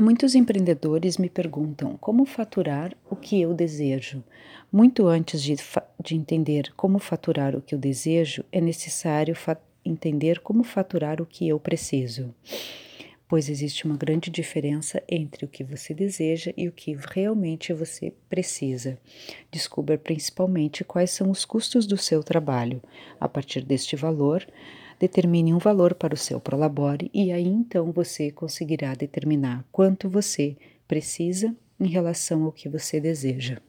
Muitos empreendedores me perguntam como faturar o que eu desejo. Muito antes de, de entender como faturar o que eu desejo, é necessário entender como faturar o que eu preciso. Pois existe uma grande diferença entre o que você deseja e o que realmente você precisa. Descubra principalmente quais são os custos do seu trabalho. A partir deste valor, determine um valor para o seu Prolabore e aí então você conseguirá determinar quanto você precisa em relação ao que você deseja.